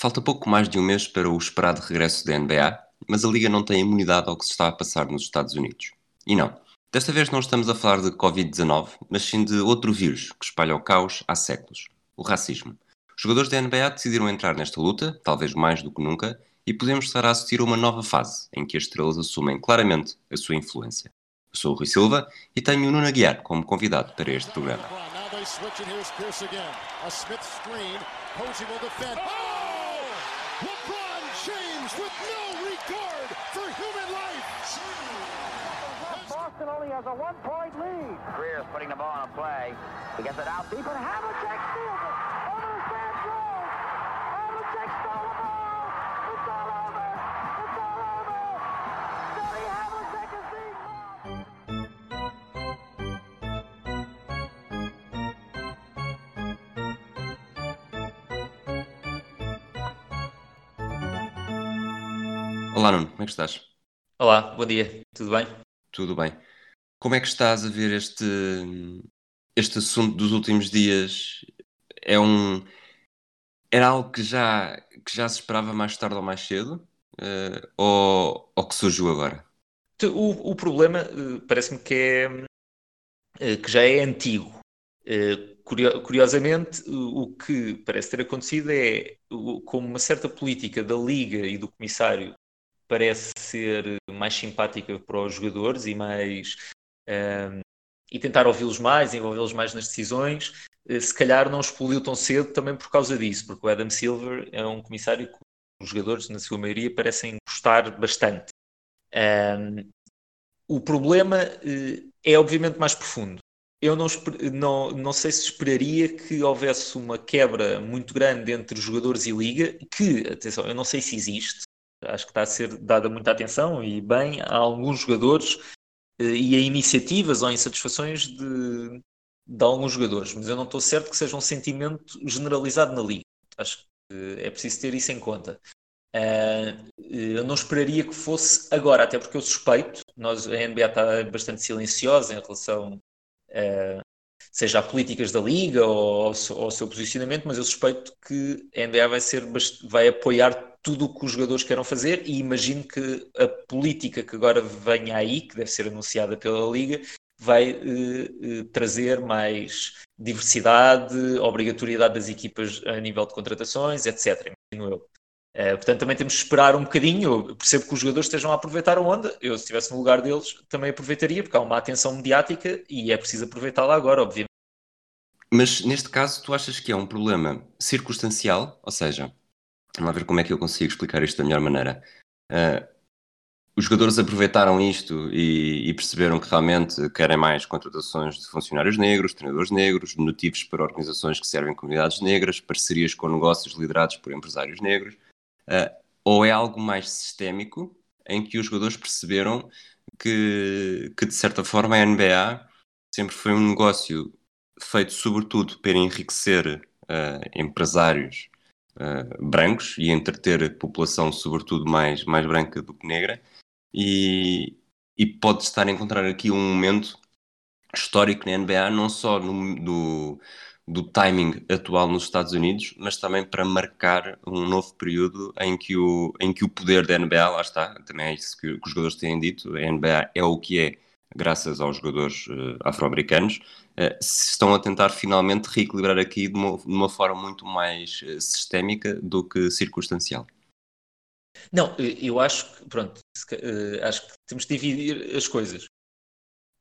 Falta pouco mais de um mês para o esperado regresso da NBA, mas a Liga não tem imunidade ao que se está a passar nos Estados Unidos. E não, desta vez não estamos a falar de Covid-19, mas sim de outro vírus que espalha o caos há séculos: o racismo. Os jogadores da NBA decidiram entrar nesta luta, talvez mais do que nunca, e podemos estar a assistir a uma nova fase em que as estrelas assumem claramente a sua influência. Eu sou o Rui Silva e tenho o Nuno Aguiar como convidado para este programa. LeBron James with no regard for human life. Boston only has a one-point lead. Greer's putting the ball on a play. He gets it out deep, and Havlicek steals it. Olá Nuno, como é que estás? Olá, bom dia, tudo bem? Tudo bem. Como é que estás a ver este, este assunto dos últimos dias? É um era algo que já, que já se esperava mais tarde ou mais cedo? Uh, ou, ou que surgiu agora? O, o problema uh, parece-me que é uh, que já é antigo. Curiosamente, o que parece ter acontecido é como uma certa política da Liga e do Comissário parece ser mais simpática para os jogadores e mais um, e tentar ouvi-los mais, envolvê-los mais nas decisões, eh, se calhar não explodiu tão cedo também por causa disso, porque o Adam Silver é um comissário que os jogadores, na sua maioria, parecem gostar bastante. Um, o problema uh, é obviamente mais profundo. Eu não, não, não sei se esperaria que houvesse uma quebra muito grande entre jogadores e liga, que, atenção, eu não sei se existe, Acho que está a ser dada muita atenção e bem a alguns jogadores eh, e a iniciativas ou insatisfações de, de alguns jogadores, mas eu não estou certo que seja um sentimento generalizado na liga. Acho que é preciso ter isso em conta. Uh, eu não esperaria que fosse agora, até porque eu suspeito, nós, a NBA está bastante silenciosa em relação seja a políticas da liga ou ao, seu posicionamento, mas eu suspeito que a NBA vai, ser, vai apoiar tudo o que os jogadores queiram fazer e imagino que a política que agora venha aí, que deve ser anunciada pela Liga, vai uh, uh, trazer mais diversidade, obrigatoriedade das equipas a nível de contratações, etc. Imagino eu. Uh, portanto, também temos de esperar um bocadinho. Eu percebo que os jogadores estejam a aproveitar a onda. Eu, se estivesse no lugar deles, também aproveitaria, porque há uma atenção mediática e é preciso aproveitá-la agora, obviamente. Mas neste caso, tu achas que é um problema circunstancial? Ou seja, Vamos ver como é que eu consigo explicar isto da melhor maneira. Uh, os jogadores aproveitaram isto e, e, perceberam que realmente querem mais contratações de funcionários negros, treinadores negros, motivos para organizações que servem comunidades negras, parcerias com negócios liderados por empresários negros, uh, ou é algo mais sistémico em que os jogadores perceberam que, que de certa forma a NBA sempre foi um negócio feito sobretudo para enriquecer uh, empresários uh, brancos e entreter população, sobretudo mais, mais branca do que negra, e, e pode estar a encontrar aqui um momento histórico na NBA, não só no, do, do timing atual nos Estados Unidos, mas também para marcar um novo período em que o, em que o poder da NBA, lá está, também é isso que, que os jogadores têm dito, a NBA é o que é graças aos jogadores uh, afro-americanos, uh, estão a tentar finalmente reequilibrar aqui de uma, de uma forma muito mais uh, sistémica do que circunstancial. Não, eu acho que, pronto, acho que temos de dividir as coisas.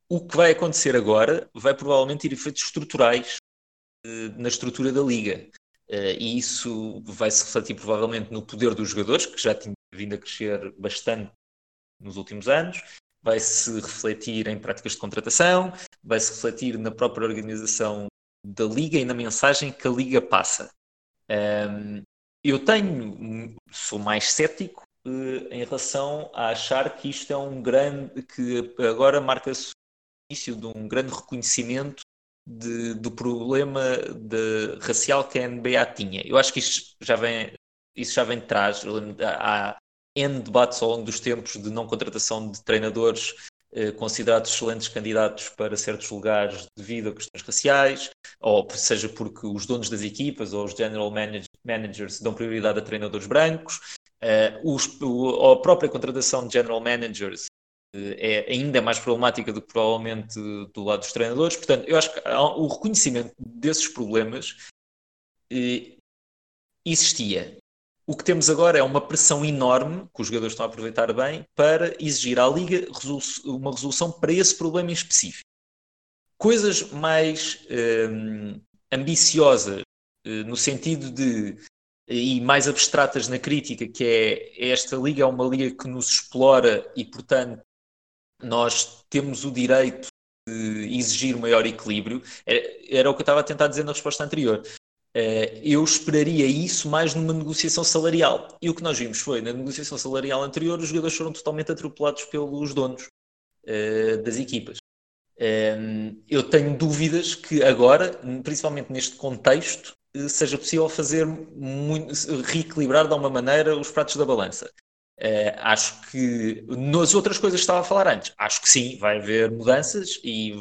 O que vai acontecer agora vai provavelmente ter efeitos estruturais na estrutura da liga. E isso vai se refletir provavelmente no poder dos jogadores, que já tinha vindo a crescer bastante nos últimos anos, vai se refletir em práticas de contratação, vai se refletir na própria organização da liga e na mensagem que a liga passa. Um, eu tenho, sou mais cético uh, em relação a achar que isto é um grande, que agora marca-se o início de um grande reconhecimento de, do problema de, racial que a NBA tinha. Eu acho que isto já vem, isso já vem de trás. Há, N debates ao longo dos tempos de não contratação de treinadores eh, considerados excelentes candidatos para certos lugares devido a questões raciais, ou seja porque os donos das equipas ou os general managers dão prioridade a treinadores brancos, uh, os, o, a própria contratação de general managers é ainda mais problemática do que provavelmente do lado dos treinadores. Portanto, eu acho que o reconhecimento desses problemas uh, existia. O que temos agora é uma pressão enorme, que os jogadores estão a aproveitar bem, para exigir à Liga uma resolução para esse problema em específico. Coisas mais hum, ambiciosas, eh, no sentido de e mais abstratas na crítica, que é esta liga é uma liga que nos explora e, portanto, nós temos o direito de exigir maior equilíbrio. Era, era o que eu estava a tentar dizer na resposta anterior. Eh, eu esperaria isso mais numa negociação salarial. E o que nós vimos foi, na negociação salarial anterior, os jogadores foram totalmente atropelados pelos donos uh, das equipas. Eu tenho dúvidas que agora, principalmente neste contexto, seja possível fazer muito, reequilibrar de alguma maneira os pratos da balança. Uh, acho que nas outras coisas que estava a falar antes, acho que sim, vai haver mudanças e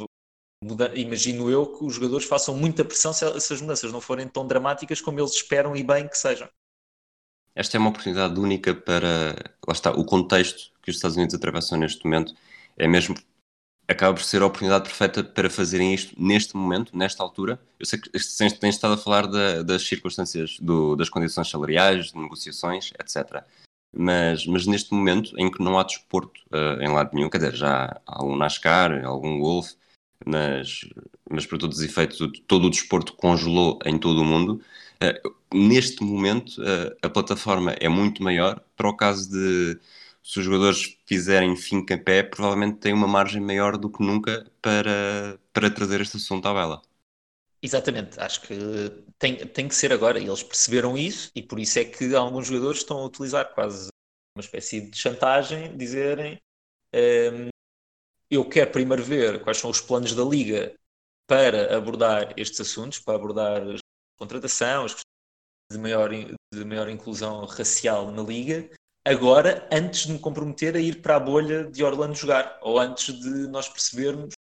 imagino eu que os jogadores façam muita pressão se essas mudanças não forem tão dramáticas como eles esperam e bem que sejam. Esta é uma oportunidade única para. Lá está, o contexto que os Estados Unidos atravessam neste momento é mesmo. Acaba por ser a oportunidade perfeita para fazerem isto neste momento, nesta altura. Eu sei que tens estado a falar da, das circunstâncias, do, das condições salariais, de negociações, etc. Mas, mas neste momento em que não há desporto uh, em lado nenhum, quer dizer, já há algum NASCAR, algum golfe, mas, mas para todos os efeitos, todo o desporto congelou em todo o mundo. Uh, neste momento, uh, a plataforma é muito maior. Para o caso de se os jogadores fizerem fim pé, provavelmente tem uma margem maior do que nunca para, para trazer este assunto à vela. Exatamente, acho que tem, tem que ser agora. Eles perceberam isso e por isso é que alguns jogadores estão a utilizar quase uma espécie de chantagem, dizerem ehm, eu quero primeiro ver quais são os planos da Liga para abordar estes assuntos, para abordar a contratação, as questões de maior, de maior inclusão racial na Liga, agora, antes de me comprometer a ir para a bolha de Orlando jogar, ou antes de nós percebermos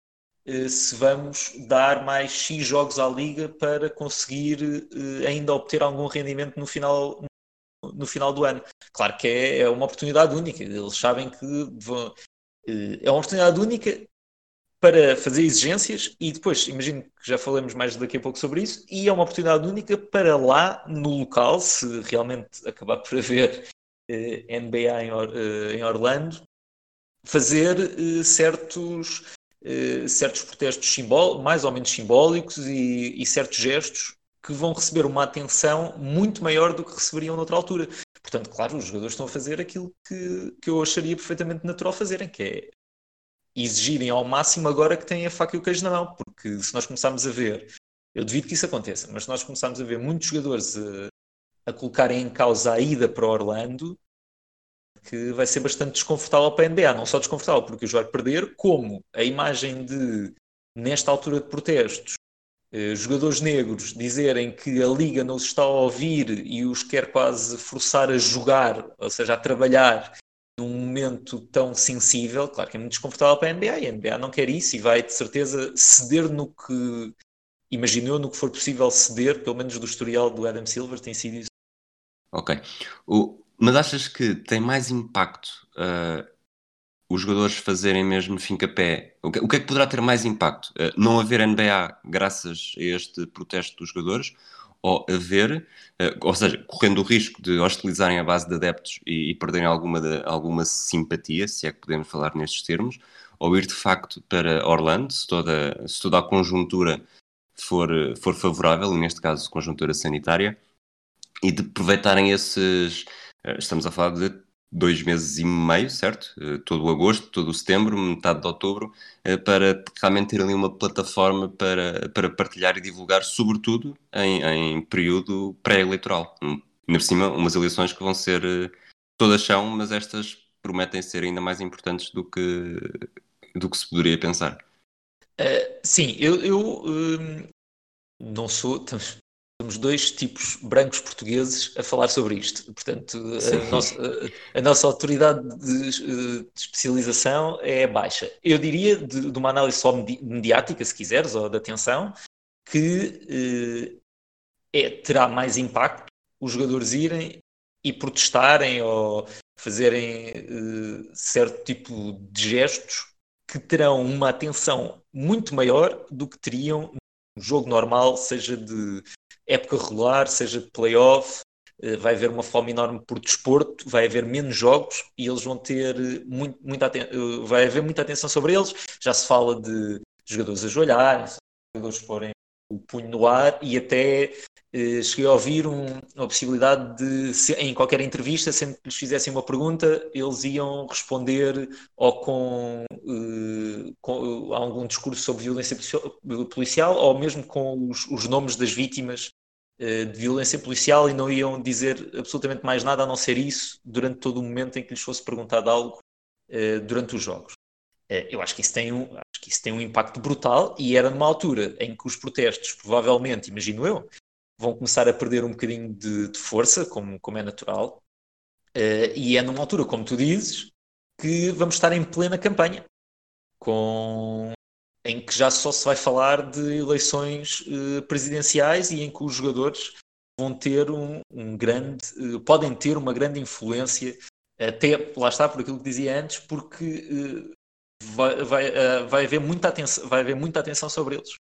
se vamos dar mais X jogos à Liga para conseguir eh, ainda obter algum rendimento no final, no final do ano. Claro que é, é uma oportunidade única, eles sabem que vão, eh, é uma oportunidade única para fazer exigências e depois, imagino que já falemos mais daqui a pouco sobre isso, e é uma oportunidade única para lá, no local, se realmente acabar por haver eh, NBA em, Or, eh, em, Orlando, fazer eh, certos, eh, certos protestos simbó mais ou menos simbólicos e, e certos gestos que vão receber uma atenção muito maior do que receberiam noutra altura. Portanto, claro, os jogadores estão a fazer aquilo que, que eu acharia perfeitamente natural fazerem, que é exigirem ao máximo agora que têm a faca e o queijo na mão, porque se nós começarmos a ver, eu duvido que isso aconteça, mas se nós começarmos a ver muitos jogadores a, a colocarem em causa a ida para Orlando, que vai ser bastante desconfortável para a NBA, não só desconfortável porque os vai perder, como a imagem de, nesta altura de protestos, eh, jogadores negros dizerem que a liga não os está a ouvir e os quer quase forçar a jogar, ou seja, a trabalhar num momento tão sensível, claro que é muito desconfortável para a NBA e a NBA não quer isso e vai de certeza ceder no que imaginou, no que for possível ceder, pelo menos do historial do Adam Silver tem sido isso. Ok. O, mas achas que tem mais impacto uh, os jogadores fazerem mesmo fim pé, o o que é que poderá ter mais impacto? Uh, não haver NBA graças a este protesto dos jogadores ou haver, uh, ou seja, correndo o risco de hostilizarem a base de adeptos e, e perderem alguma, de, alguma simpatia, se é que podemos falar nestes termos, ou ir de facto para Orlando, se toda, se toda a conjuntura for, for favorável, neste caso conjuntura sanitária, e de aproveitarem esses. Eh, estamos a falar de dois meses e meio, certo? Eh, todo o agosto, todo o setembro, metade de outubro, eh, para realmente ter ali uma plataforma para, para partilhar e divulgar, sobretudo em, em período pré-eleitoral. Hum, ainda por cima, umas eleições que vão ser, todas são, mas estas prometem ser ainda mais importantes do que, do que se poderia pensar. Uh, sim, eu, eu uh, não sou, Somos dois tipos brancos portugueses a falar sobre isto. Portanto, a nossa, a nossa, autoridade de, de, especialização é baixa. Eu diria, de, de, uma análise só mediática, se quiseres, ou de atenção, que eh, é, terá mais impacto os jogadores irem e protestarem ou fazerem uh, certo tipo de gestos que terão uma atenção muito maior do que teriam no jogo normal, seja de época regular, seja de playoff, uh, vai haver uma fome enorme por desporto, vai haver menos jogos e eles vão ter muito, muita uh, vai haver muita atenção sobre eles. Já se fala de jogadores ajoelharem, jogadores porem o punho no ar e até eh, cheguei a ouvir um, uma possibilidade de, se, em qualquer entrevista, sempre que lhes fizessem uma pergunta, eles iam responder ou com, eh, com algum discurso sobre violência policial ou mesmo com os, os nomes das vítimas eh, de violência policial e não iam dizer absolutamente mais nada a não ser isso durante todo o momento em que lhes fosse perguntado algo eh, durante os jogos. Eh, eu acho que isso tem um, que isso tem um impacto brutal e era numa altura em que os protestos, provavelmente, imagino eu, vão começar a perder um bocadinho de, de força, como, como é natural, uh, e é numa altura, como tu dizes, que vamos estar em plena campanha, com em que já só se vai falar de eleições uh, presidenciais e em que os jogadores vão ter um, um grande, uh, podem ter uma grande influência, até lá está por aquilo que dizia antes, porque vai, vai, vai, haver muita atenção, vai haver muita atenção sobre eles.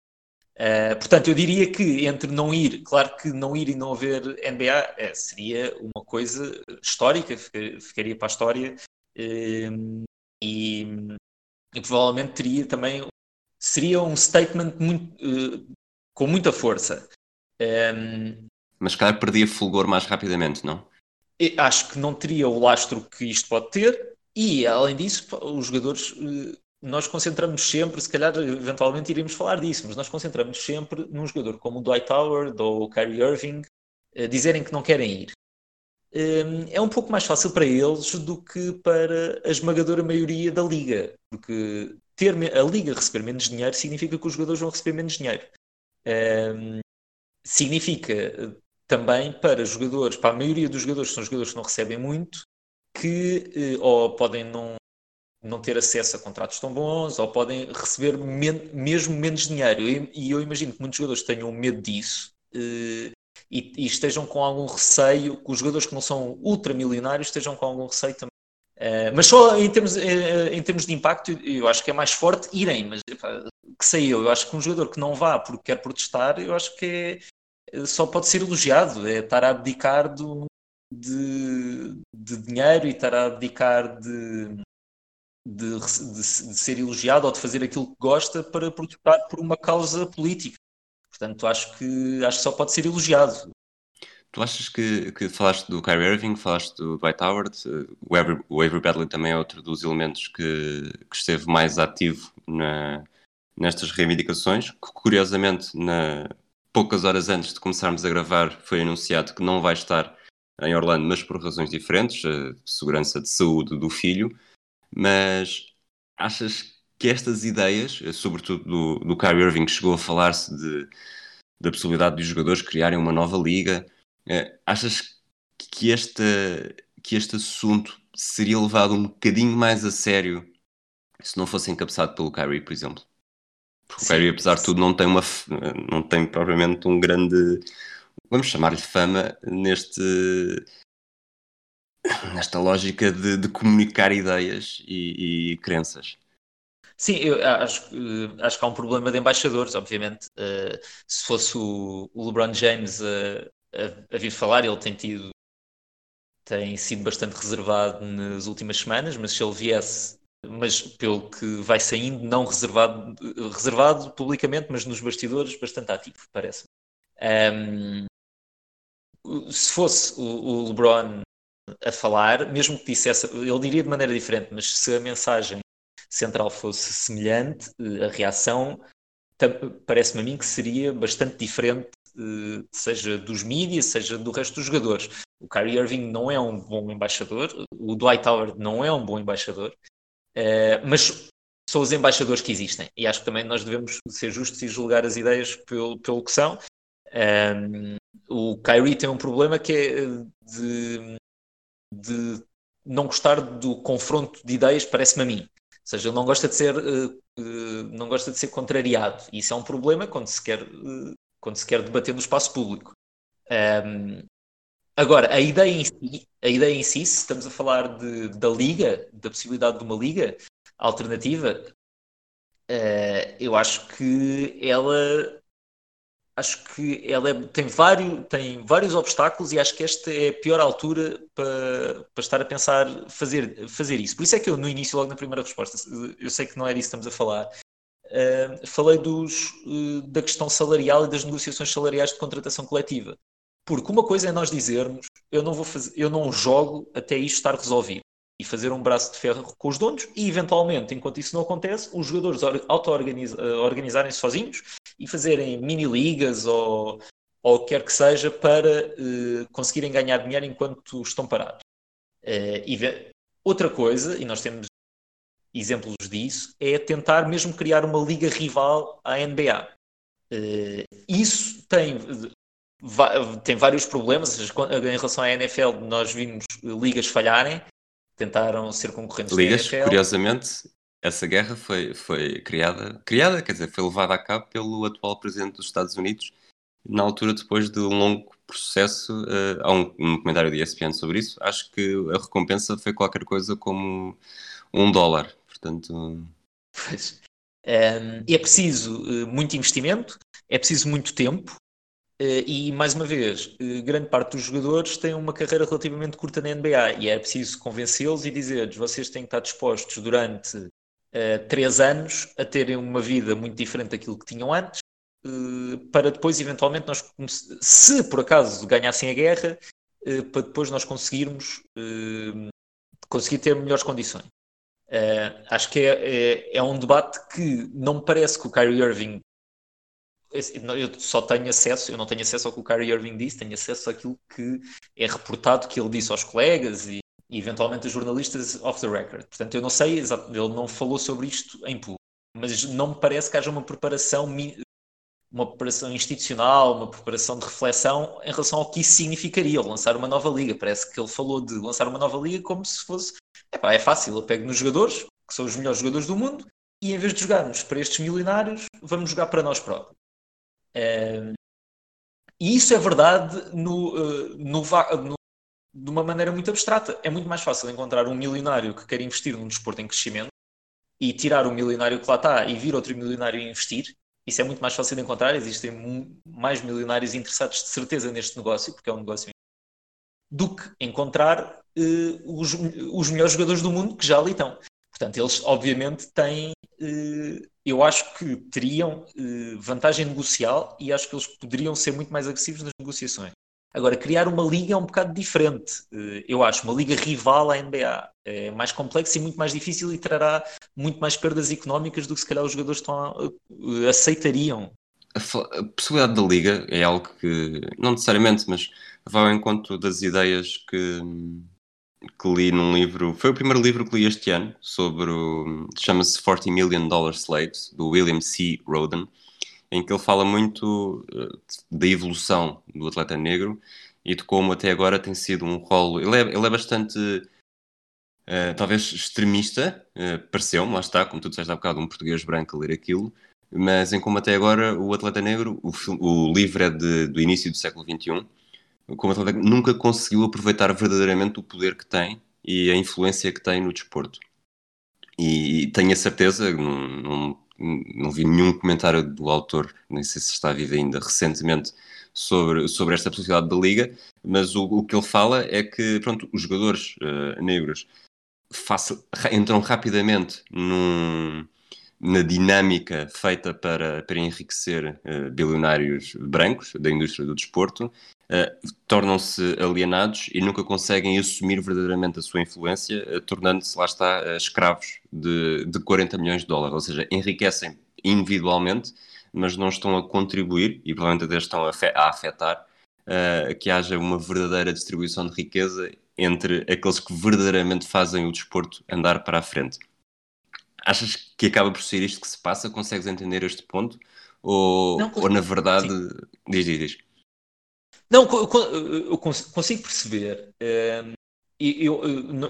Uh, portanto, eu diria que entre não ir, claro que não ir e não haver NBA é, seria uma coisa histórica, ficaria para a história uh, e, e, provavelmente teria também seria um statement muito, uh, com muita força. Um, Mas claro perdia fulgor mais rapidamente, não? Acho que não teria o lastro que isto pode ter e além disso os jogadores nós concentramos sempre, se calhar eventualmente iríamos falar disso, mas nós concentramos sempre num jogador como o Dwight Howard ou o Kyrie Irving uh, dizerem que não querem ir. Um, é um pouco mais fácil para eles do que para a esmagadora maioria da liga, porque ter a liga receber menos dinheiro significa que os jogadores vão receber menos dinheiro. Significa também para jogadores, para a maioria dos jogadores, que são jogadores que não recebem muito, que uh, ou podem não não ter acesso a contratos tão bons ou podem receber men mesmo menos dinheiro. E, eu imagino que muitos jogadores tenham medo disso uh, e, e, estejam com algum receio, que os jogadores que não são ultramilionários estejam com algum receio também. Uh, mas só em termos, em termos de impacto, eu acho que é mais forte irem, mas que sei eu, eu acho que um jogador que não vá porque quer protestar, eu acho que é, só pode ser elogiado, é estar a abdicar do, de, de dinheiro e estar a abdicar de, de, de, de, ser elogiado ou de fazer aquilo que gosta para protestar por uma causa política. Portanto, acho que, acho que só pode ser elogiado. Tu achas que, que falaste do Kyrie Irving, falaste do Dwight Howard, o Avery, o Avery Bradley também é outro dos elementos que, que esteve mais ativo na, nestas reivindicações, que curiosamente, na, poucas horas antes de começarmos a gravar, foi anunciado que não vai estar em Orlando, mas por razões diferentes, segurança de saúde do filho. Mas achas que estas ideias, sobretudo do, do Kyrie Irving, que chegou a falar-se de, da possibilidade dos jogadores criarem uma nova liga, eh, achas que este, que este assunto seria levado um bocadinho mais a sério se não fosse encabeçado pelo Kyrie, por exemplo? Porque Sim. o Kyrie, apesar de tudo, não tem, uma, não tem propriamente um grande, vamos chamar-lhe fama, neste nesta lógica de, de comunicar ideias e, e, crenças. Sim, eu acho, acho que há um problema de embaixadores, obviamente. Uh, se fosse o, o LeBron James a, a, a, vir falar, ele tem tido tem sido bastante reservado nas últimas semanas, mas se ele viesse, mas pelo que vai saindo, não reservado, reservado publicamente, mas nos bastidores, bastante ativo, parece. Um, se fosse o, o LeBron a falar, mesmo que dissesse, ele diria de maneira diferente, mas se a mensagem central fosse semelhante, eh, a reação parece-me a mim que seria bastante diferente, eh, seja dos mídias, seja do resto dos jogadores. O Kyrie Irving não é um bom embaixador, o Dwight Howard não é um bom embaixador, eh, mas são os embaixadores que existem. E acho que também nós devemos ser justos e julgar as ideias pelo, pelo que são. Um, o Kyrie tem um problema que é de de não gostar do confronto de ideias, parece-me a mim. Ou seja, ele não gosta de ser, uh, não gosta de ser contrariado. Isso é um problema quando se quer, uh, quando se quer debater no espaço público. Um, Agora, a ideia em si, a ideia em si, se estamos a falar de, da liga, da possibilidade de uma liga alternativa, eu acho que ela acho que ela é, tem, vários, tem vários obstáculos e acho que esta é a pior altura para, para estar a pensar fazer, fazer isso. Por isso é que eu, no início, logo na primeira resposta, eu sei que não é disso que estamos a falar, uh, falei dos, uh, da questão salarial e das negociações salariais de contratação coletiva. Porque uma coisa é nós dizermos, eu não, vou fazer, eu não jogo até isto estar resolvido e fazer um braço de ferro com os donos e, eventualmente, enquanto isso não acontece, os jogadores auto-organizarem-se sozinhos e fazerem mini-ligas ou, ou o que quer que seja para uh, conseguirem ganhar dinheiro enquanto estão parados. Uh, e outra coisa, e nós temos exemplos disso, é tentar mesmo criar uma liga rival à NBA. Uh, isso tem, tem vários problemas, em relação à NFL nós vimos ligas falharem, tentaram ser concorrentes Ligas, curiosamente, essa guerra foi, foi criada, criada, quer dizer, foi levada a cabo pelo atual presidente dos Estados Unidos, na altura depois de um longo processo, uh, há um, um comentário de ESPN sobre isso, acho que a recompensa foi qualquer coisa como um dólar, portanto... Pois. Um, é preciso uh, muito investimento, é preciso muito tempo, Uh, e, mais uma vez, uh, grande parte dos jogadores tem uma carreira relativamente curta na NBA e é preciso convencê-los e dizer-lhes vocês têm que estar dispostos durante uh, três anos a terem uma vida muito diferente daquilo que tinham antes para depois, eventualmente, nós, se por acaso ganhassem a guerra, para depois nós conseguirmos conseguir ter melhores condições. acho que é, é, é um debate que não me parece que o Kyrie Irving eu só tenho acesso, eu não tenho acesso ao que o Kyrie Irving disse, tenho acesso àquilo que é reportado que ele disse aos colegas e, e eventualmente a jornalistas off the record. Portanto, eu não sei, ele não falou sobre isto em público, mas não me parece que haja uma preparação, uma preparação institucional, uma preparação de reflexão em relação ao que isso significaria, lançar uma nova liga. Parece que ele falou de lançar uma nova liga como se fosse, epá, é fácil, eu pego nos jogadores, que são os melhores jogadores do mundo, e em vez de jogarmos para estes milionários, vamos jogar para nós próprios e isso é verdade no, uh, no, no, de uma maneira muito abstrata. É muito mais fácil encontrar um milionário que quer investir num desporto em crescimento e tirar o milionário que lá está e vir outro milionário e investir. Isso é muito mais fácil de encontrar. Existem mais milionários interessados de certeza neste negócio, porque é um negócio do que encontrar uh, os, os melhores jogadores do mundo que já ali estão. Portanto, eles obviamente têm uh, eu acho que teriam uh, vantagem negocial e acho que eles poderiam ser muito mais agressivos nas negociações. Agora, criar uma liga é um bocado diferente. Uh, eu acho uma liga rival à NBA é mais complexa e muito mais difícil e trará muito mais perdas económicas do que se calhar os jogadores estão a, uh, aceitariam. A, possibilidade da liga é algo que, não necessariamente, mas vai ao encontro das ideias que que li num livro, foi o primeiro livro que li este ano, sobre chama-se 40 Million Dollar Slaves, do William C. Roden, em que ele fala muito uh, da evolução do atleta negro e de como até agora tem sido um rolo. Ele é, ele é bastante, uh, talvez, extremista, uh, pareceu-me, lá está, como tu disseste há bocado, um português branco a ler aquilo, mas em como até agora o atleta negro, o, o livro é de, do início do século XXI como atleta, nunca conseguiu aproveitar verdadeiramente o poder que tem e a influência que tem no desporto. E, tenho a certeza, não, não, não, vi nenhum comentário do autor, nem sei se está vivo ainda recentemente, sobre, sobre esta possibilidade da liga, mas o, o que ele fala é que pronto, os jogadores uh, negros entram rapidamente num, na dinâmica feita para, para enriquecer uh, bilionários brancos da indústria do desporto uh, tornam-se alienados e nunca conseguem assumir verdadeiramente a sua influência, uh, tornando-se, lá está, uh, escravos de, de 40 milhões de dólares. Ou seja, enriquecem individualmente, mas não estão a contribuir e provavelmente até estão a, a afetar que haja uma verdadeira distribuição de riqueza entre aqueles que verdadeiramente fazem o desporto andar para a frente. Achas que acaba por ser isto que se passa? Consegues entender este ponto? Ou, não, ou na verdade. Sim. Diz, diz, diz. Não, eu consigo perceber. Ehm, eu,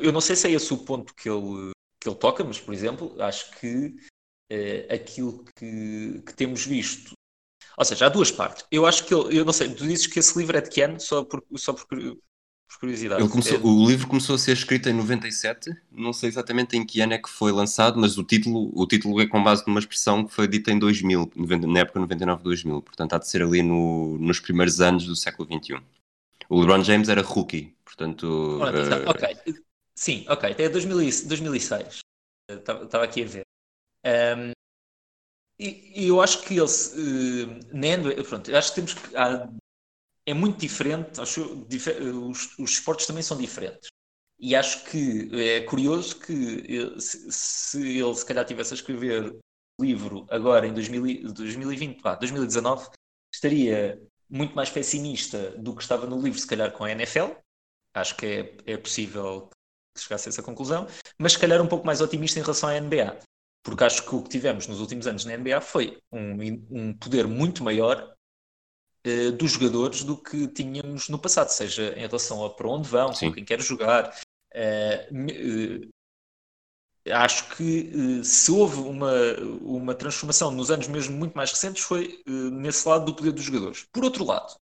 eu não sei se é esse o ponto que ele, que ele toca, mas, por exemplo, acho que eh, aquilo que, que temos visto. Ou seja, há duas partes. Eu acho que ele, eu não sei, tu dizes que esse livro é de que ano? Só, por, só porque por curiosidade. Começou, é... O livro começou a ser escrito em 97, não sei exatamente em que ano é que foi lançado, mas o título, o título é com base numa expressão que foi dita em 2000, na época 99-2000, portanto há de ser ali no, nos primeiros anos do século XXI. O LeBron James era rookie, portanto... uh... Ok, sim, ok, até 2006, estava aqui a ver. Um, e, eu acho que ele, uh, Nendo, pronto, acho que temos que, há é muito diferente, acho, os, os esportes também são diferentes. E acho que é curioso que se, se ele se calhar tivesse a escrever o livro agora em 2000, 2020, ah, 2019, estaria muito mais pessimista do que estava no livro, se calhar com a NFL. Acho que é, é possível que chegasse a essa conclusão, mas se calhar um pouco mais otimista em relação à NBA. Porque acho que o que tivemos nos últimos anos na NBA foi um, um poder muito maior uh, dos jogadores do que tínhamos no passado, seja em relação a para onde vão, com quem quer jogar. Uh, acho que se houve uma, uma transformação nos anos mesmo muito mais recentes foi nesse lado do poder dos jogadores. Por outro lado,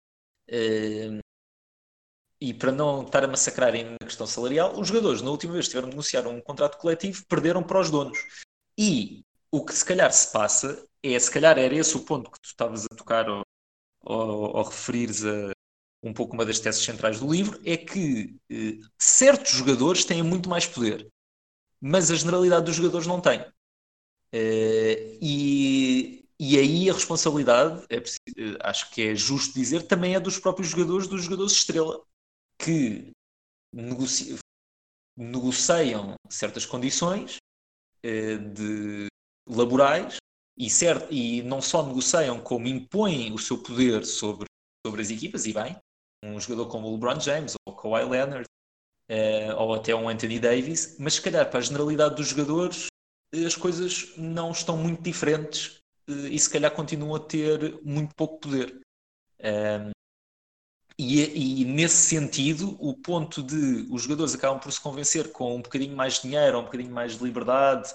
e para não estar a massacrarem na questão salarial, os jogadores, na última vez que tiveram de negociar um contrato coletivo, perderam para os donos. E o que se calhar se passa é, se calhar era esse o ponto que tu estavas a tocar ou, ou referires a um pouco uma das teses centrais do livro, é que eh, certos jogadores têm muito mais poder, mas a generalidade dos jogadores não tem. Eh, e, e aí a responsabilidade, é, eh, acho que é justo dizer, também é dos próprios jogadores, dos jogadores estrela, que negoci negociam certas condições eh, de laborais e, certo, e não só negociam, como impõem o seu poder sobre, sobre as equipas, e bem, um jogador como o LeBron James, ou o Kawhi Leonard, uh, ou até um Anthony Davis, mas se calhar para a generalidade dos jogadores as coisas não estão muito diferentes uh, e se calhar continuam a ter muito pouco poder. Um, e, e, nesse sentido, o ponto de os jogadores acabam por se convencer com um bocadinho mais de dinheiro, um bocadinho mais de liberdade,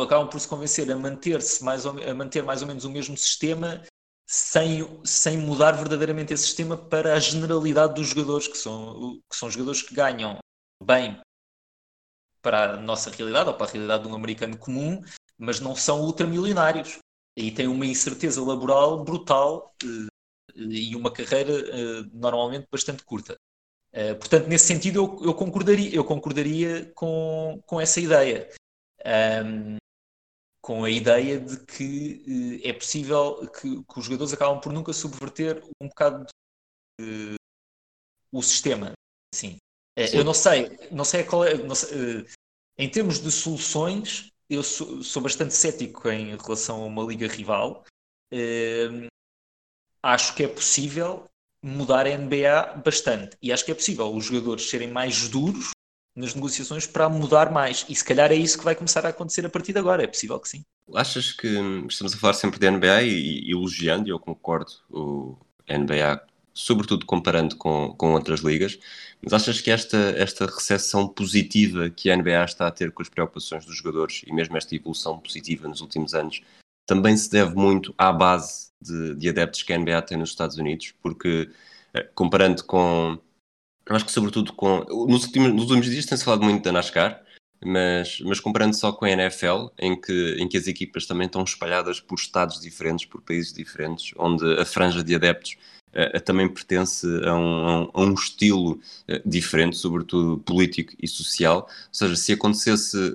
acabam por se convencer a manter-se mais ou, a manter mais ou menos o mesmo sistema sem, sem mudar verdadeiramente esse sistema para a generalidade dos jogadores, que são, que são jogadores que ganham bem para a nossa realidade ou para a realidade de um americano comum, mas não são ultramilionários e têm uma incerteza laboral brutal eh, e uma carreira eh, normalmente bastante curta. Eh, portanto, nesse sentido, eu, eu, concordaria, eu concordaria com, com essa ideia. Um, com a ideia de que uh, é possível que, que, os jogadores acabam por nunca subverter um bocado uh, o sistema. Assim. Uh, eu não sei, não sei qual é. Sei, em termos de soluções, eu sou, sou, bastante cético em relação a uma liga rival. acho que é possível mudar a NBA bastante. E acho que é possível os jogadores serem mais duros nas negociações para mudar mais. E se calhar é isso que vai começar a acontecer a partir de agora. É possível que sim. Achas que estamos a falar sempre de NBA e, e elogiando, e eu concordo, o NBA, sobretudo comparando com, com outras ligas, mas achas que esta, esta recessão positiva que a NBA está a ter com as preocupações dos jogadores e mesmo esta evolução positiva nos últimos anos também se deve muito à base de, de adeptos que a NBA tem nos Estados Unidos? Porque eh, comparando com eu acho que sobretudo com. Nos últimos, nos últimos dias tem-se falado muito da NASCAR, mas, mas comparando só com a NFL, em que, em que as equipas também estão espalhadas por estados diferentes, por países diferentes, onde a franja de adeptos uh, também pertence a um, a um estilo uh, diferente, sobretudo político e social. Ou seja, se acontecesse.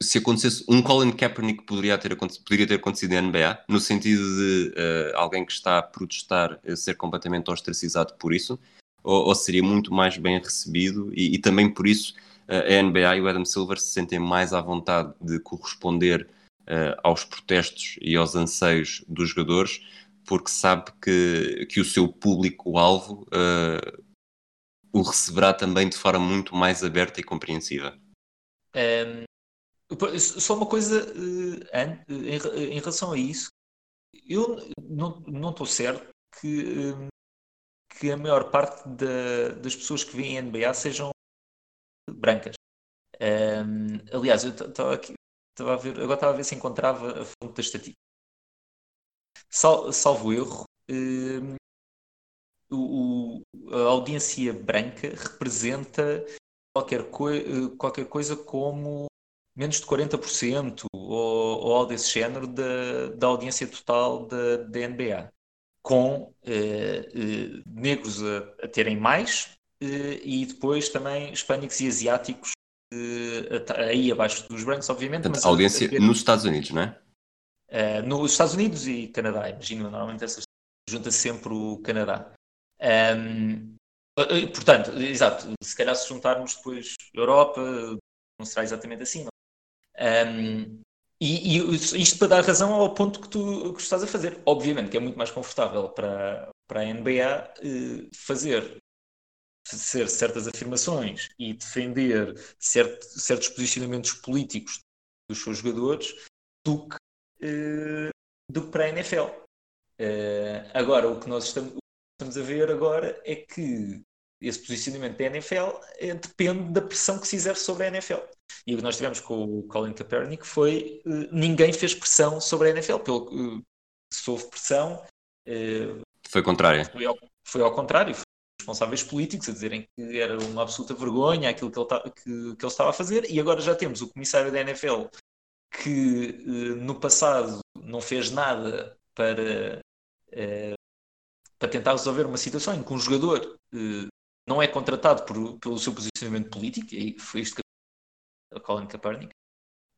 Se acontecesse um Colin Kaepernick poderia ter, poderia ter acontecido na NBA, no sentido de uh, alguém que está a protestar ser completamente ostracizado por isso, ou, ou seria muito mais bem recebido e, e, também por isso a NBA e o Adam Silver se sentem mais à vontade de corresponder uh, aos protestos e aos anseios dos jogadores porque sabe que, que o seu público-alvo uh, o receberá também de forma muito mais aberta e compreensiva. Um, só uma coisa uh, em, em, relação a isso, eu não estou certo que que a maior parte da, das pessoas que veem NBA sejam brancas. Um, aliás, eu estava a ver, agora estava a ver se encontrava a fonte da estatística. Sal, salvo erro, um, o, a audiência branca representa qualquer, coi qualquer coisa como menos de 40% ou, ou algo desse género da, da audiência total da, da NBA, com eh, eh, negros a, a, terem mais eh, e depois também hispânicos e asiáticos aí abaixo dos brancos, obviamente. Portanto, mas audiência a, nos Estados Unidos, não é? nos Estados Unidos e Canadá, imagino, normalmente essas junta -se sempre o Canadá. Um, portanto, exato, se calhar se juntarmos depois Europa, não será exatamente assim, não um, e, e, isto para dar razão ao ponto que tu, que estás a fazer. Obviamente que é muito mais confortável para, para a NBA eh, fazer ser certas afirmações e defender certo, certos posicionamentos políticos dos seus jogadores do que, eh, do que para a NFL. Eh, agora, o que nós estamos, estamos a ver agora é que esse posicionamento da NFL é, depende da pressão que se exerce sobre a NFL. E o que nós tivemos com o Colin Kaepernick foi uh, ninguém fez pressão sobre a NFL. Pelo uh, se houve pressão. Uh, foi contrário. Foi ao, foi ao contrário. Foi responsáveis políticos a dizerem que era uma absoluta vergonha aquilo que ele, que, que ele estava a fazer. E agora já temos o comissário da NFL que no passado não fez nada para para tentar resolver uma situação em que um jogador não é contratado por, pelo seu posicionamento político, e foi isto que a Colin Kaepernick.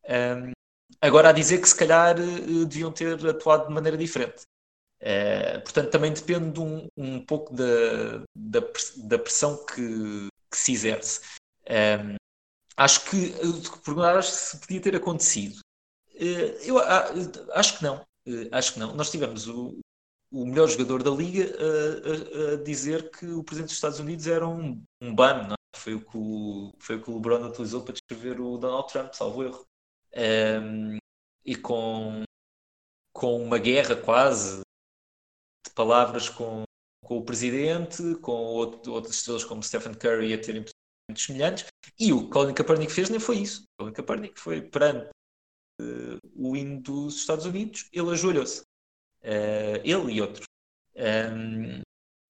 Um, agora a dizer que se calhar uh, deviam ter atuado de maneira diferente. Uh, portanto, também depende de um, um pouco da, da, da pressão que, que, se exerce. Um, acho que perguntar se podia ter acontecido. Uh, eu acho que não. acho que não. Nós tivemos o, o melhor jogador da liga a, a, a, dizer que o presidente dos Estados Unidos era um, um ban, é? foi, o que o, foi o que o LeBron utilizou para descrever o Donald Trump, salvo erro. Um, e com, com uma guerra quase de palavras com, com o presidente, com outro, outras estrelas como Stephen Curry a terem pensamentos semelhantes, e o que Colin Kaepernick fez nem foi isso. Colin Kaepernick foi perante uh, o hino dos Estados Unidos, ele ajoelhou-se Uh, ele e outros. Um,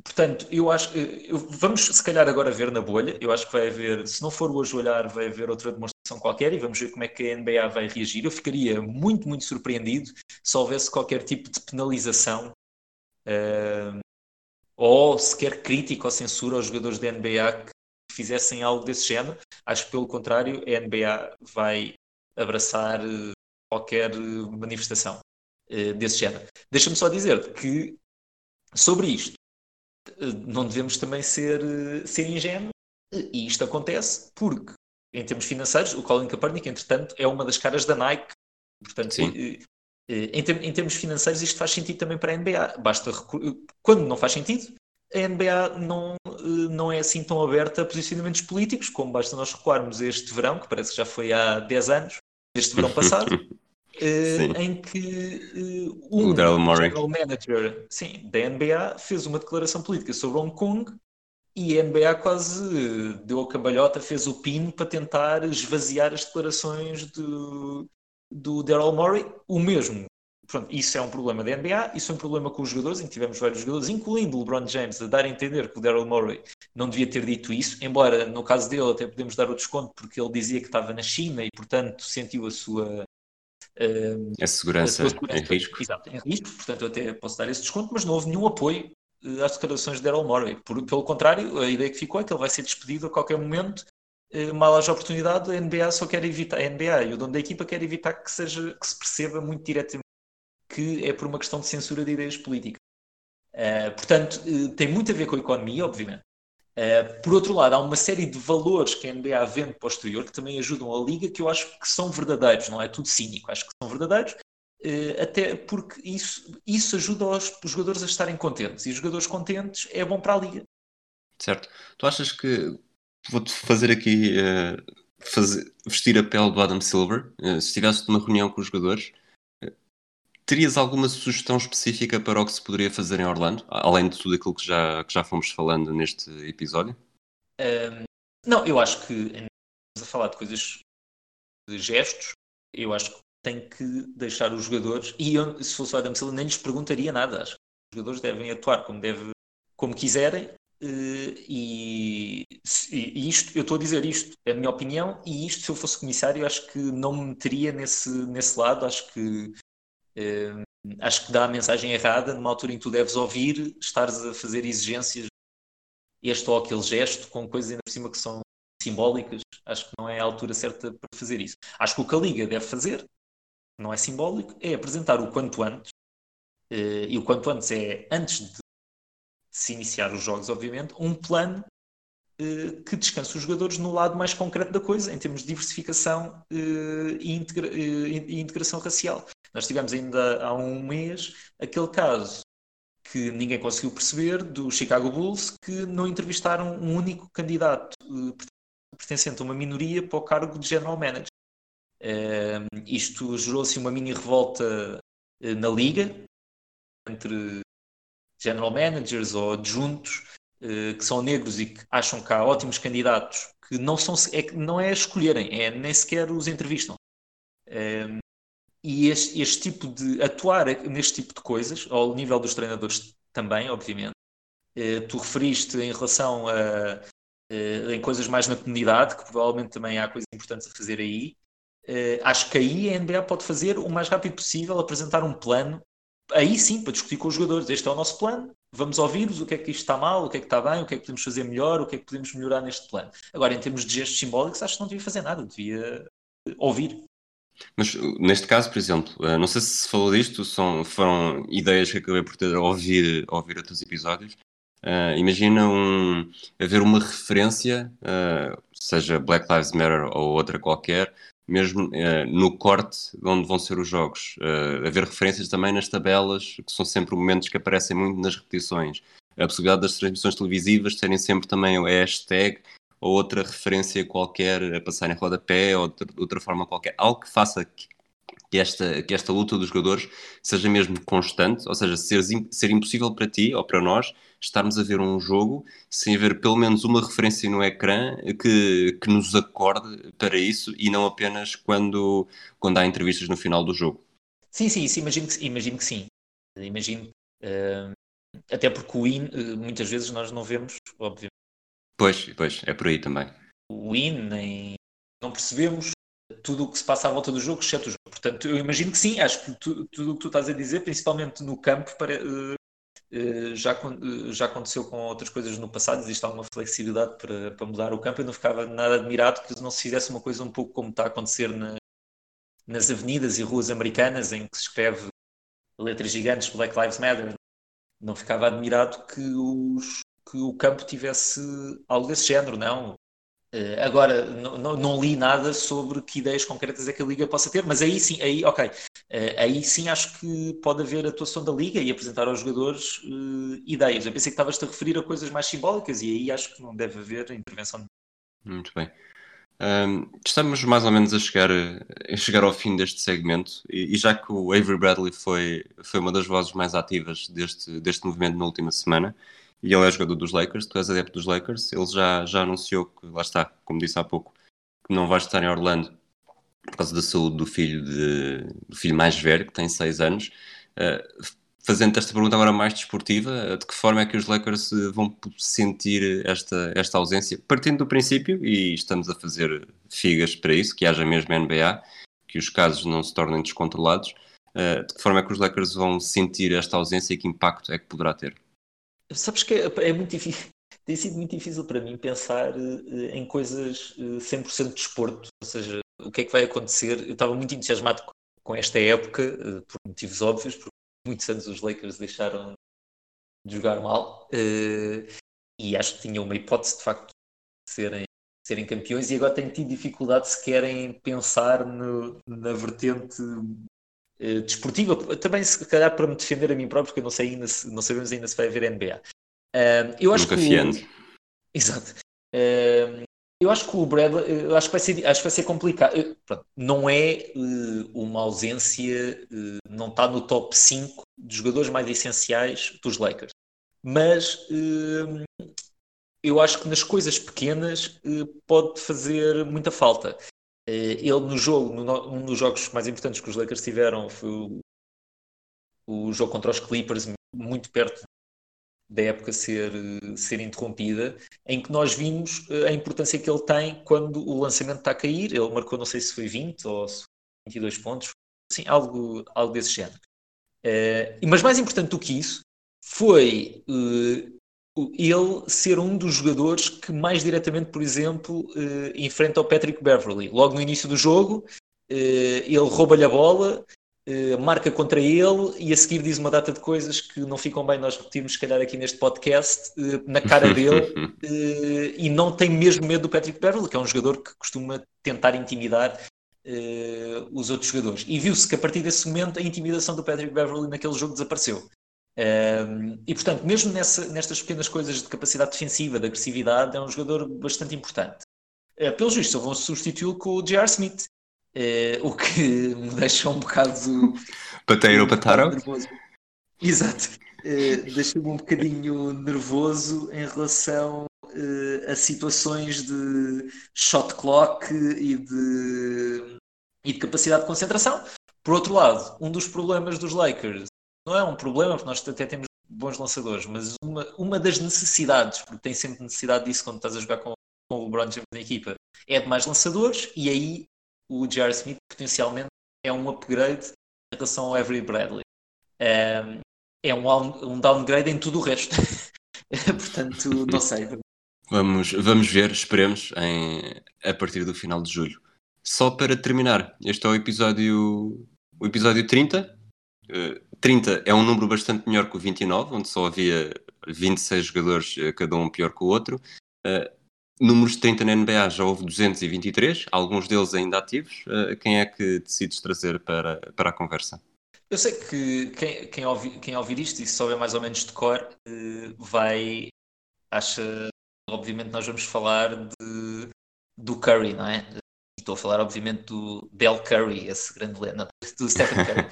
portanto, eu acho que vamos se calhar agora ver na bolha. Eu acho que vai haver, se não for o ajoelhar, vai haver outra demonstração qualquer e vamos ver como é que a NBA vai reagir. Eu ficaria muito, muito surpreendido se houvesse qualquer tipo de penalização uh, ou sequer crítica ou censura aos jogadores da NBA que fizessem algo desse género. Acho que, pelo contrário, a NBA vai abraçar eh, qualquer manifestação. Eh, desse género. Deixa-me só dizer que sobre isto eh, não devemos também ser, eh, ser ingênuos. E isto acontece porque em termos financeiros o Colin Kaepernick entretanto é uma das caras da Nike. Portanto em, em, termos financeiros isto faz sentido também para a NBA basta quando não faz sentido a NBA não, não é assim tão aberta a posicionamentos políticos como basta nós recuarmos este verão que parece que já foi há 10 anos este verão passado Uh, em que uh, um general manager sim, da NBA fez uma declaração política sobre Hong Kong e a NBA quase deu a cambalhota, fez o pino para tentar esvaziar as declarações do, do Daryl Morey. O mesmo, pronto, isso é um problema da NBA, isso é um problema com os jogadores, em que tivemos vários jogadores, incluindo o LeBron James, a dar a entender que o Daryl Morey não devia ter dito isso, embora no caso dele até podemos dar o desconto porque ele dizia que estava na China e portanto sentiu a sua a segurança, a segurança em risco. Exato, em risco, portanto eu até posso dar esse desconto, mas não houve nenhum apoio uh, às declarações de Daryl Morey. Por, pelo contrário, a ideia que ficou é que ele vai ser despedido a qualquer momento, uh, mal haja oportunidade, a NBA só quer evitar, a NBA e o dono da equipa quer evitar que, seja, que se perceba muito diretamente que é por uma questão de censura de ideias políticas. Uh, portanto, tem muito a ver com a economia, obviamente, Uh, por outro lado, há uma série de valores que a NBA vende posterior que também ajudam a liga que eu acho que são verdadeiros, não é tudo cínico, acho que são verdadeiros, uh, até porque isso, isso ajuda os jogadores a estarem contentes e os jogadores contentes é bom para a liga. Certo. Tu achas que vou-te fazer aqui uh, fazer, vestir a pele do Adam Silver? se estivesse numa reunião com os jogadores, Terias alguma sugestão específica para o que se poderia fazer em Orlando, além de tudo aquilo que já, que já fomos falando neste episódio? Um, não, eu acho que estamos a falar de coisas de gestos, eu acho que tem que deixar os jogadores, e eu, se fosse o Adam Silva nem lhes perguntaria nada, acho que os jogadores devem atuar como deve, como quiserem. E, e, isto, eu estou a dizer isto, é a minha opinião, e isto, se eu fosse comissário, acho que não me meteria nesse, nesse lado. Acho que acho que dá a mensagem errada numa altura em que tu deves ouvir, estares a fazer exigências, este ou aquele gesto, com coisas ainda por cima que são simbólicas. Acho que não é a altura certa para fazer isso. Acho que o que a Liga deve fazer, não é simbólico, é apresentar o quanto antes, eh, e o quanto antes é antes de se iniciar os jogos, obviamente, um plano eh, que descanse os jogadores no lado mais concreto da coisa, em termos de diversificação eh, e integração racial. Nós tivemos ainda há um mês aquele caso que ninguém conseguiu perceber do Chicago Bulls que não entrevistaram um único candidato pertencente a uma minoria para o cargo de general manager. Uh, isto gerou-se uma mini revolta uh, na liga entre general managers ou adjuntos uh, que são negros e que acham que há ótimos candidatos que não, são, é, não é escolherem, é nem sequer os entrevistam. E este, este, tipo de atuar neste tipo de coisas, ao nível dos treinadores também, obviamente, tu referiste em relação a uh, em coisas mais na comunidade, que provavelmente também há coisas importantes a fazer aí. Uh, acho que aí a NBA pode fazer o mais rápido possível, apresentar um plano, aí sim, para discutir com os jogadores. Este é o nosso plano, vamos ouvir-vos, o que é que isto está mal, o que é que está bem, o que é que podemos fazer melhor, o que é que podemos melhorar neste plano. Agora, em termos de gestos simbólicos, acho que não devia fazer nada, devia ouvir. Mas neste caso, por exemplo, eh, não sei se falou disto, são, foram ideias que acabei por ter a ouvir, ouvir outros episódios, Uh, imagina um, haver uma referência, uh, seja Black Lives Matter ou outra qualquer, mesmo uh, no corte de onde vão ser os jogos. haver referências também nas tabelas, que são sempre momentos que aparecem muito nas repetições. A possibilidade das transmissões televisivas terem sempre também o hashtag ou outra referência qualquer a passar em rodapé ou de outra forma qualquer. Algo que faça que esta, que esta luta dos jogadores seja mesmo constante, ou seja, ser, ser impossível para ti ou para nós estarmos a ver um jogo sem haver pelo menos uma referência no ecrã que, que nos acorde para isso e não apenas quando, quando há entrevistas no final do jogo. Sim, sim, isso imagino que, imagino que sim. Imagino, uh, até porque o IN, uh, muitas vezes nós não vemos, obviamente. Pois, pois, é por aí também. O IN, nem, não percebemos tudo o que se passa à volta do jogo, exceto o jogo. Portanto, eu imagino que sim, acho que tu, tudo o que tu estás a dizer, principalmente no campo, para, uh, uh, já, uh, já aconteceu com outras coisas no passado, existe alguma flexibilidade para, para mudar o campo. Eu não ficava nada admirado que não se fizesse uma coisa um pouco como está a acontecer na, nas avenidas e ruas americanas, em que se escreve letras gigantes Black Lives Matter. Não ficava admirado que, os, que o campo tivesse algo desse género, não. Uh, agora, não, li nada sobre que ideias concretas é que a Liga possa ter, mas aí sim, aí, ok, uh, aí sim acho que pode haver atuação da Liga e apresentar aos jogadores uh, ideias. Eu pensei que estavas-te a referir a coisas mais simbólicas e aí acho que não deve haver intervenção. Muito bem. Um, estamos mais ou menos a chegar, a chegar ao fim deste segmento e, e, já que o Avery Bradley foi, foi uma das vozes mais ativas deste, deste movimento na última semana, e ele é jogador dos Lakers, tu és adepto dos Lakers, ele já, já anunciou que, lá está, como disse há pouco, que não vai estar em Orlando por causa da saúde do filho, de, do filho mais velho, que tem 6 anos. Uh, fazendo esta pergunta agora mais desportiva, de que forma é que os Lakers vão sentir esta, esta ausência? Partindo do princípio, e estamos a fazer figas para isso, que haja mesmo NBA, que os casos não se tornem descontrolados, de que forma é que os Lakers vão sentir esta ausência e que impacto é que poderá ter? Sabes que é, é muito difícil, tem sido muito difícil para mim pensar uh, em coisas uh, 100% de desporto, ou seja, o que é que vai acontecer. Eu estava muito entusiasmado com, esta época, uh, por motivos óbvios, porque muitos anos os Lakers deixaram de jogar mal e acho que tinham uma hipótese de facto de serem, serem campeões e agora tenho tido dificuldade se querem pensar no, na vertente uh, desportiva, também se calhar para me defender a mim próprio, porque eu não sei ainda se, não sabemos ainda se vai haver NBA. Uh, eu acho Nunca que o... Exato. Uh, eu acho que o Bradley, eu acho que vai ser, acho que vai ser complicado. Eu, pronto, não é uh, uma ausência, não está no top 5 dos jogadores mais essenciais dos Lakers. Mas eu acho que nas coisas pequenas pode fazer muita falta. Eh, ele no jogo, no, um dos jogos mais importantes que os Lakers tiveram foi o, o jogo contra os Clippers, muito perto da época ser, ser interrompida, em que nós vimos a importância que ele tem quando o lançamento está a cair. Ele marcou, não sei se foi 20 ou 22 pontos, assim, algo, algo desse género. Uh, mas mais importante do que isso foi uh, ele ser um dos jogadores que mais diretamente, por exemplo, uh, enfrenta o Patrick Beverly. Logo no início do jogo, ele rouba-lhe a bola, marca contra ele e a seguir diz uma data de coisas que não ficam bem nós repetirmos, se calhar, aqui neste podcast, na cara dele, e não tem mesmo medo do Patrick Beverly, que é um jogador que costuma tentar intimidar uh, os outros jogadores. E viu-se que a partir desse momento a intimidação do Patrick Beverly naquele jogo desapareceu. Uh, e portanto, mesmo nessa, nestas pequenas coisas de capacidade defensiva, de agressividade, é um jogador bastante importante. Uh, pelos vistos, vão substituí-lo com o J.R. Smith, uh, o que me deixa um bocado. Pateiro ou pataro? Exato. Uh, deixa-me um bocadinho nervoso em relação uh, a situações de shot clock e de, e de capacidade de concentração. Por outro lado, um dos problemas dos Lakers não é um problema, porque nós até temos bons lançadores, mas uma, uma das necessidades, porque tem sempre necessidade disso quando estás a jogar com, com o LeBron James na equipa, é de mais lançadores, e aí o J.R. Smith potencialmente é um upgrade em relação ao Avery Bradley. Um, é um, um downgrade em tudo o resto. Portanto, não sei. Vamos, vamos ver, esperemos, em, a partir do final de julho. Só para terminar, este é o episódio, o episódio 30. Uh, 30 é um número bastante melhor que o 29, onde só havia 26 jogadores, uh, cada um pior que o outro. Uh, números de 30 na NBA já houve 223, alguns deles ainda ativos. Uh, quem é que decides trazer para, para a conversa? Eu sei que quem, quem, ouvir, quem ouvir isto e souber mais ou menos de cor vai acha obviamente nós vamos falar de, do Curry, não é? Estou a falar, obviamente, do Del Curry, esse grande lenda, do Stephen Curry.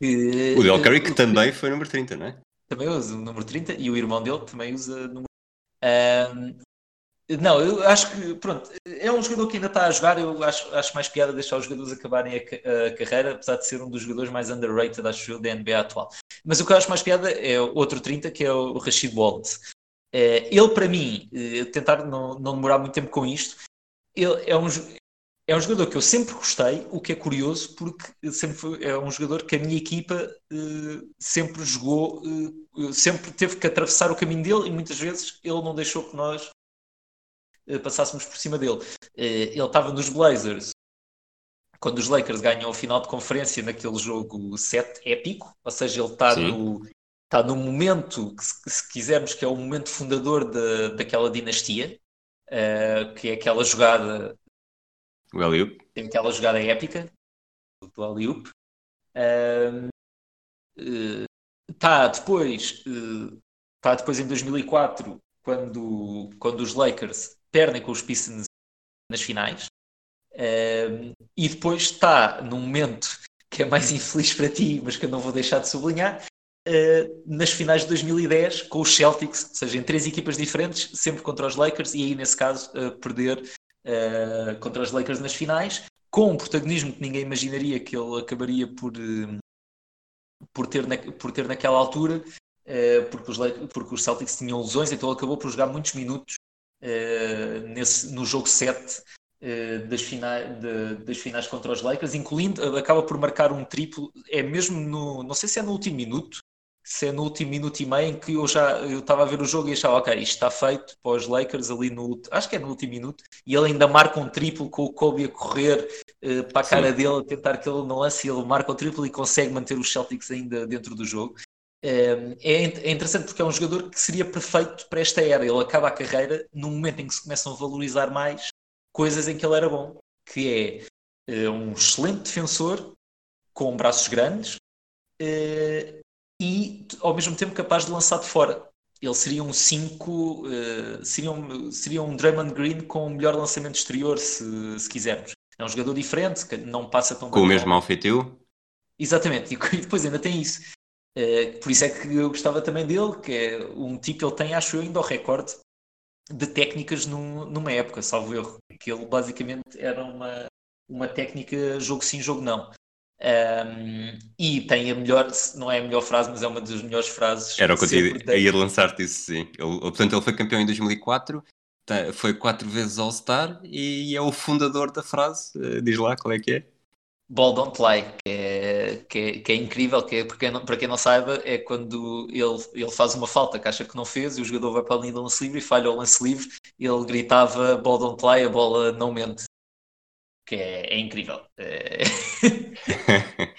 o Del Curry que também foi número 30, não é? Também usa o número 30 e o irmão dele também usa o número um, não, eu acho que, pronto, é um jogador que ainda está a jogar. Eu acho, acho mais piada deixar os jogadores acabarem a, a, carreira, apesar de ser um dos jogadores mais underrated, acho eu, da NBA atual. Mas o que eu acho mais piada é outro 30, que é o Rashid Wallace. Eh, ele, para mim, eh, tentar não, não demorar muito tempo com isto, ele é um, é um jogador que eu sempre gostei, o que é curioso, porque sempre foi, é um jogador que a minha equipa uh, sempre jogou, uh, sempre teve que atravessar o caminho dele e muitas vezes ele não deixou que nós uh, passássemos por cima dele. ele estava nos Blazers quando os Lakers ganham o final de conferência naquele jogo 7 épico, ou seja, ele está no, está no momento, que, se quisermos, que é o momento fundador de, daquela dinastia, que é aquela jogada. O Eliup. Tem aquela jogada épica do Eliup. Uh, uh, está depois, está depois em 2004, quando, quando os Lakers perdem com os Pistons nas finais. e depois está num momento que é mais infeliz para ti, mas que eu não vou deixar de sublinhar, uh, nas finais de 2010 com os Celtics, ou seja, em três equipas diferentes, sempre contra os Lakers, e aí nesse caso uh, perder uh, contra os Lakers nas finais, com um protagonismo que ninguém imaginaria que ele acabaria por, por, ter, na, por ter naquela altura, porque, os, porque os Celtics tinham lesões, então ele acabou por jogar muitos minutos nesse, no jogo 7 das finais, de, das finais contra os Lakers, incluindo, acaba por marcar um triplo, é mesmo no, não sei se é no último minuto, se é no último minuto e meio em que eu já eu estava a ver o jogo e achava, ok, isto está feito para os Lakers ali no, acho que é no último minuto, e ele ainda marca um triplo com o Kobe a correr uh, para a cara Sim. dele, a tentar que ele não lance, e ele marca o triplo e consegue manter os Celtics ainda dentro do jogo. Uh, é, é, interessante porque é um jogador que seria perfeito para esta era. Ele acaba a carreira num momento em que se começam a valorizar mais coisas em que ele era bom, que é uh, um excelente defensor com braços grandes, e ao mesmo tempo capaz de lançar de fora. Ele seria um 5, uh, seria, um, seria um Draymond Green com o melhor lançamento exterior, se, se quisermos. É um jogador diferente, que não passa tão Com o mesmo alfeitio? Exatamente, e depois ainda tem isso. Uh, por isso é que eu gostava também dele, que é um tipo que ele tem, acho eu, ainda o recorde de técnicas num, numa época, salvo erro. Que ele basicamente era uma, uma técnica jogo sim, jogo não. Um, e tem a melhor, não é a melhor frase, mas é uma das melhores frases. Era o que eu ia, ia lançar-te isso, sim. Ele, portanto, ele foi campeão em 2004, tá, foi quatro vezes All-Star e é o fundador da frase. Uh, diz lá qual é que é? Ball Don't Lie, que é, que é, que é incrível, que é, para, quem não, para quem não saiba, é quando ele, ele faz uma falta que acha que não fez e o jogador vai para a linha do lance livre e falha o lance livre ele gritava Ball Don't Lie, a bola não mente que é, é incrível. É...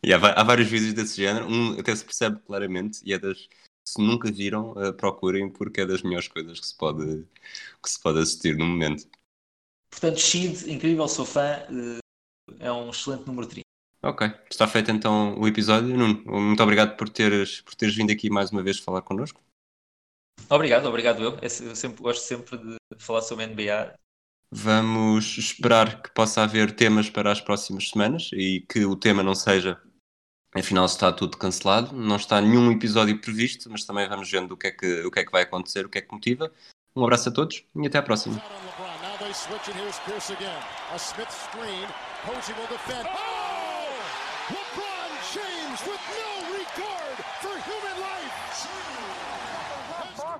e há, há, vários vídeos desse género, um até se percebe claramente, e é das. Se nunca viram, uh, procurem, porque é das melhores coisas que se pode, que se pode assistir no momento. Portanto, Shid, incrível, sou fã, uh, é um excelente número 30. Ok, está feito então o episódio. Nuno, muito obrigado por teres, por teres vindo aqui mais uma vez falar connosco. Obrigado, obrigado eu. eu sempre, gosto sempre de falar sobre NBA Vamos esperar que possa haver temas para as próximas semanas e que o tema não seja afinal está tudo cancelado, não está nenhum episódio previsto, mas também vamos vendo o que é que, o que, é que vai acontecer, o que é que motiva. Um abraço a todos e até à próxima.